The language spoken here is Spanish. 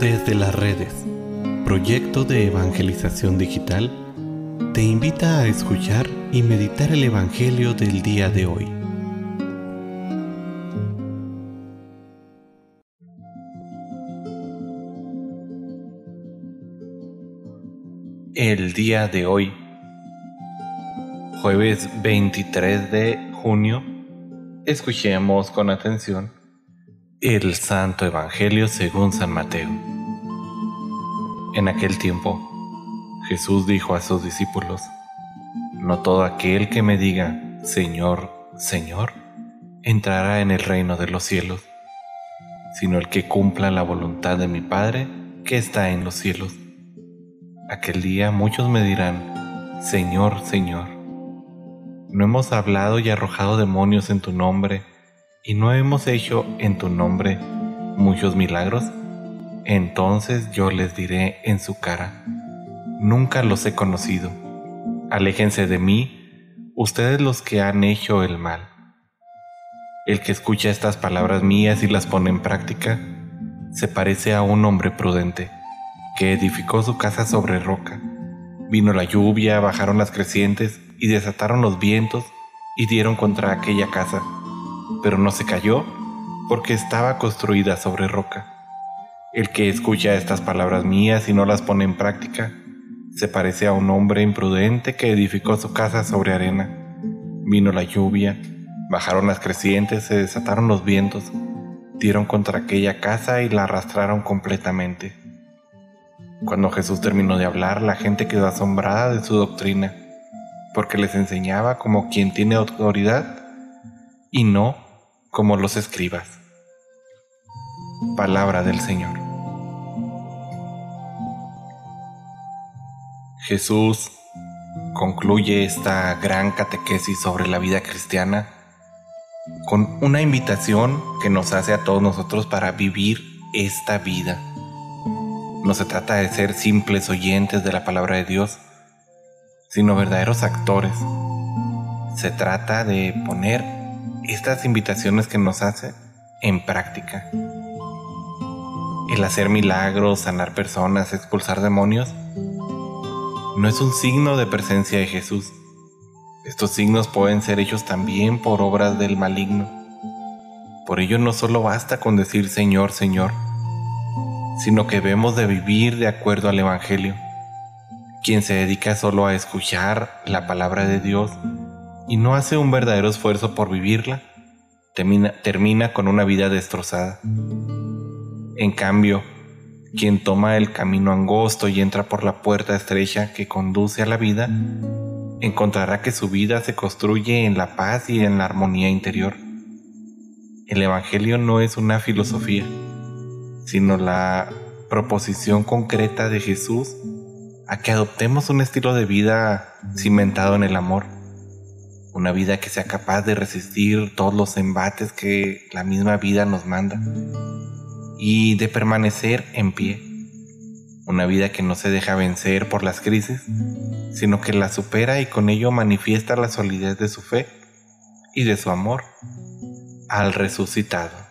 Desde las redes, proyecto de evangelización digital, te invita a escuchar y meditar el Evangelio del día de hoy. El día de hoy, jueves 23 de junio, escuchemos con atención el Santo Evangelio según San Mateo. En aquel tiempo, Jesús dijo a sus discípulos, No todo aquel que me diga, Señor, Señor, entrará en el reino de los cielos, sino el que cumpla la voluntad de mi Padre que está en los cielos. Aquel día muchos me dirán, Señor, Señor, ¿no hemos hablado y arrojado demonios en tu nombre? Y no hemos hecho en tu nombre muchos milagros? Entonces yo les diré en su cara, nunca los he conocido. Aléjense de mí, ustedes los que han hecho el mal. El que escucha estas palabras mías y las pone en práctica, se parece a un hombre prudente, que edificó su casa sobre roca. Vino la lluvia, bajaron las crecientes y desataron los vientos y dieron contra aquella casa pero no se cayó porque estaba construida sobre roca. El que escucha estas palabras mías y no las pone en práctica, se parece a un hombre imprudente que edificó su casa sobre arena. Vino la lluvia, bajaron las crecientes, se desataron los vientos, dieron contra aquella casa y la arrastraron completamente. Cuando Jesús terminó de hablar, la gente quedó asombrada de su doctrina, porque les enseñaba como quien tiene autoridad y no como los escribas. Palabra del Señor. Jesús concluye esta gran catequesis sobre la vida cristiana con una invitación que nos hace a todos nosotros para vivir esta vida. No se trata de ser simples oyentes de la palabra de Dios, sino verdaderos actores. Se trata de poner estas invitaciones que nos hace en práctica. El hacer milagros, sanar personas, expulsar demonios, no es un signo de presencia de Jesús. Estos signos pueden ser hechos también por obras del maligno. Por ello no solo basta con decir Señor, Señor, sino que debemos de vivir de acuerdo al Evangelio. Quien se dedica solo a escuchar la palabra de Dios y no hace un verdadero esfuerzo por vivirla, termina, termina con una vida destrozada. En cambio, quien toma el camino angosto y entra por la puerta estrecha que conduce a la vida, encontrará que su vida se construye en la paz y en la armonía interior. El Evangelio no es una filosofía, sino la proposición concreta de Jesús a que adoptemos un estilo de vida cimentado en el amor una vida que sea capaz de resistir todos los embates que la misma vida nos manda y de permanecer en pie. Una vida que no se deja vencer por las crisis, sino que la supera y con ello manifiesta la solidez de su fe y de su amor al resucitado.